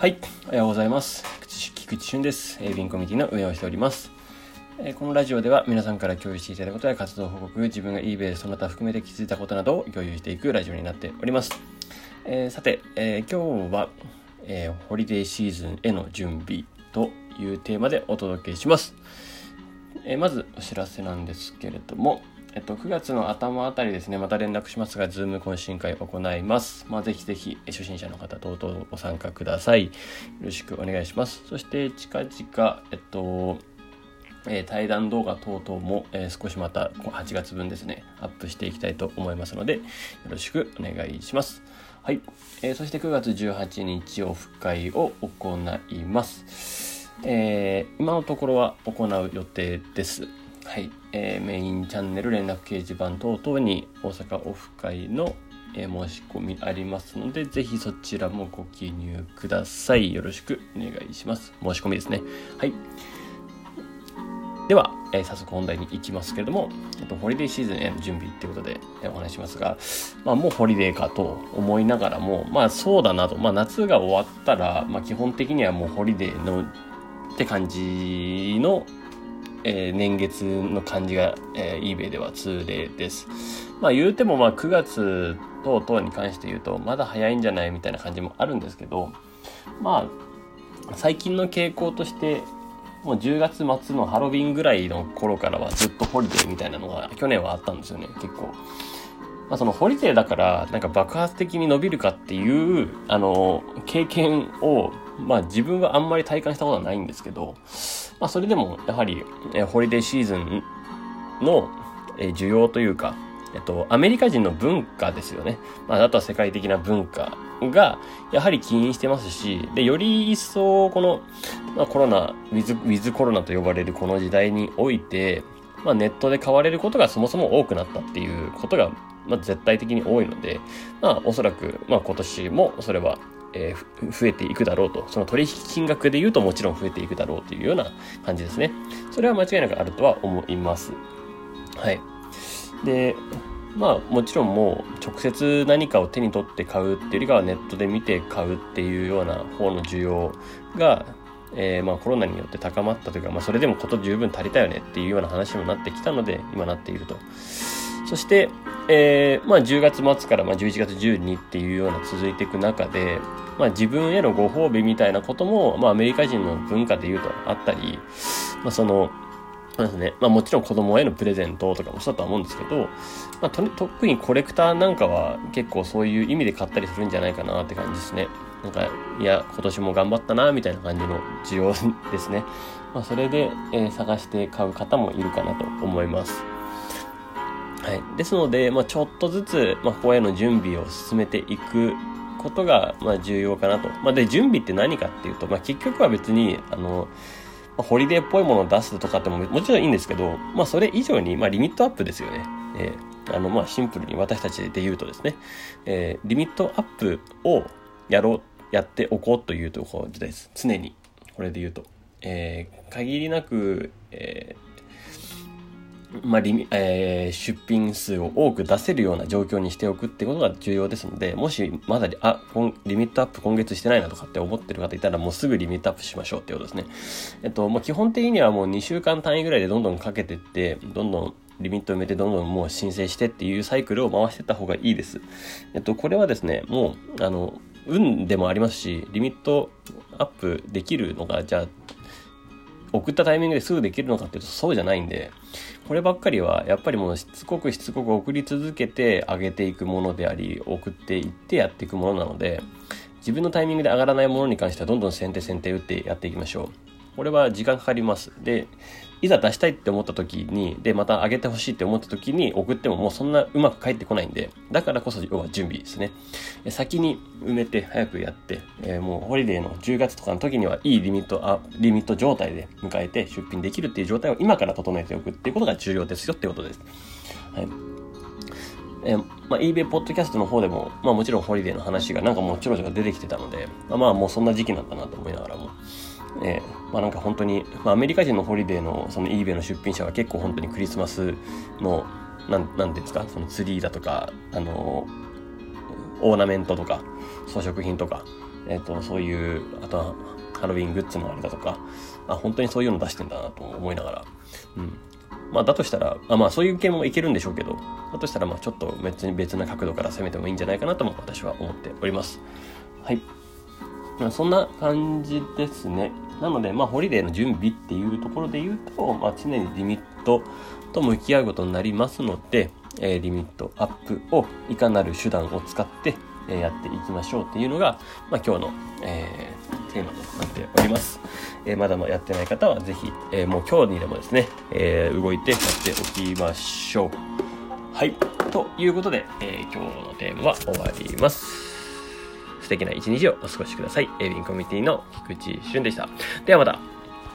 はい、おはようございます。菊池俊です。 eBay コミュニティの運営をしております。えこのラジオでは皆さんから共有していただくことや活動報告、自分が eBay その他含めて気づいたことなどを共有していくラジオになっております。えー、さて、えー、今日は、え、ホリデーシーズンへの準備というテーマでお届けします。えまずお知らせなんですけれども、えっと、9月の頭あたりですね、また連絡しますが、 Zoom 懇親会行います。まあ、ぜひぜひ、初心者の方、等々ご参加ください。よろしくお願いします。そして、近々、えっと、えー、対談動画等々も、えー、少しまた8月分ですね、アップしていきたいと思いますので、よろしくお願いします。はい。えー、そして9月18日、オフ会を行います。え、今のところは行う予定です。はい、えー、メインチャンネル連絡掲示板等々に大阪オフ会の、えー、申し込みありますので、ぜひそちらもご記入ください。よろしくお願いします。申し込みですね。はい。では、えー、早速本題に行きますけれども、えっと、ホリデーシーズンへの準備っていうことで、えお話しますが、まあ、もうホリデーかと思いながらも、まあそうだなと、まあ夏が終わったら、まあ基本的にはもうホリデーのって感じのえー、年月の感じが、えー、eBay では通例です。まあ言うてもまあ9月等々に関して言うとまだ早いんじゃないみたいな感じもあるんですけど、まあ最近の傾向としてもう10月末のハロウィンぐらいの頃からはずっとホリデーみたいなのが去年はあったんですよね、結構。まあそのホリデーだからなんか爆発的に伸びるかっていう、あの、経験をまあ自分はあんまり体感したことはないんですけど、まあそれでもやはり、えホリデーシーズンの、え需要というか、えっと、アメリカ人の文化ですよね。まあ、あとは世界的な文化が、やはり起因してますし、で、より一層、この、まあ、コロナ、ウィズ、ウィズコロナと呼ばれるこの時代において、まあ、ネットで買われることがそもそも多くなったっていうことが、まあ、絶対的に多いので、まあ、おそらく、まあ、今年もそれはえー、増えていくだろうと。その取引金額で言うともちろん増えていくだろうというような感じですね。それは間違いなくあるとは思います。はい。で、まあもちろんもう直接何かを手に取って買うっていうよりかはネットで見て買うっていうような方の需要が、えー、まあコロナによって高まったというか、まあそれでもこと十分足りたよねっていうような話にもなってきたので、今なっていると。そして、えー、まあ10月末からま11月12っていうような続いていく中で、まあ自分へのご褒美みたいなことも、まあアメリカ人の文化で言うとあったり、まあその、そうですね。まあもちろん子供へのプレゼントとかもそうだと思うんですけど、まあと特にコレクターなんかは結構そういう意味で買ったりするんじゃないかなって感じですね。なんか、いや、今年も頑張ったな、みたいな感じの需要ですね。まあそれで、えー、探して買う方もいるかなと思います。はい。ですので、まあ、ちょっとずつ、まあ、ここへの準備を進めていくことが、まあ、重要かなと。まあ、で、準備って何かっていうと、まあ、結局は別に、あの、まあ、ホリデーっぽいものを出すとかってももちろんいいんですけど、まあ、それ以上に、まあ、リミットアップですよね。えー、あの、まあ、シンプルに私たちで言うとですね、えー、リミットアップをやろう、やっておこうというところです。常に。これで言うと。えー、限りなく、えー、まあリえー、出品数を多く出せるような状況にしておくってことが重要ですので、もしまだあリミットアップ今月してないなとかって思ってる方いたらもうすぐリミットアップしましょうってことですね。えっと、まあ、基本的にはもう2週間単位ぐらいでどんどんかけてって、どんどんリミット埋めてどんどんもう申請してっていうサイクルを回してった方がいいです。えっと、これはですね、もう、あの、運でもありますし、リミットアップできるのが、じゃあ、送ったタイミングですぐできるのかっていうとそうじゃないんで、こればっかりはやっぱりもうしつこくしつこく送り続けて上げていくものであり、送っていってやっていくものなので、自分のタイミングで上がらないものに関してはどんどん先手先手打ってやっていきましょう。これは時間かかります。で、いざ出したいって思った時に、で、また上げてほしいって思った時に送ってももうそんなうまく返ってこないんで、だからこそ要は準備ですね。先に埋めて早くやって、えー、もうホリデーの10月とかの時にはいいリミット、あ、リミット状態で迎えて出品できるっていう状態を今から整えておくっていうことが重要ですよってことです。はい。えー、まあ、eBay ポッドキャストの方でも、まあもちろんホリデーの話がなんかもうちょろちょろ出てきてたので、まあもうそんな時期なんだなと思いながらも、えー、まあなんか本当に、まあ、アメリカ人のホリデーのその eBay の出品者は結構本当にクリスマスのなんなんですかそのツリーだとかあのオーナメントとか装飾品とか、えっ、と、そういう、あとは、ハロウィングッズのあれだとか、あ、本当にそういうの出してんだなと思いながら、うん。まあ、だとしたら、あまあ、そういう系もいけるんでしょうけど、だとしたら、まあ、ちょっと別に別な角度から攻めてもいいんじゃないかなとも私は思っております。はい。まあ、そんな感じですね。なので、まあ、ホリデーの準備っていうところで言うと、まあ、常にリミットと向き合うことになりますので、えー、リミットアップをいかなる手段を使って、え、やっていきましょうっていうのが、まあ、今日の、えー、テーマとなっております。えー、まだまだやってない方はぜひ、えー、もう今日にでもですね、え、動いてやっておきましょう。はい。ということで、え、今日のテーマは終わります。素敵な一日をお過ごしください。エビンコミュニティの菊池俊でした。ではまた。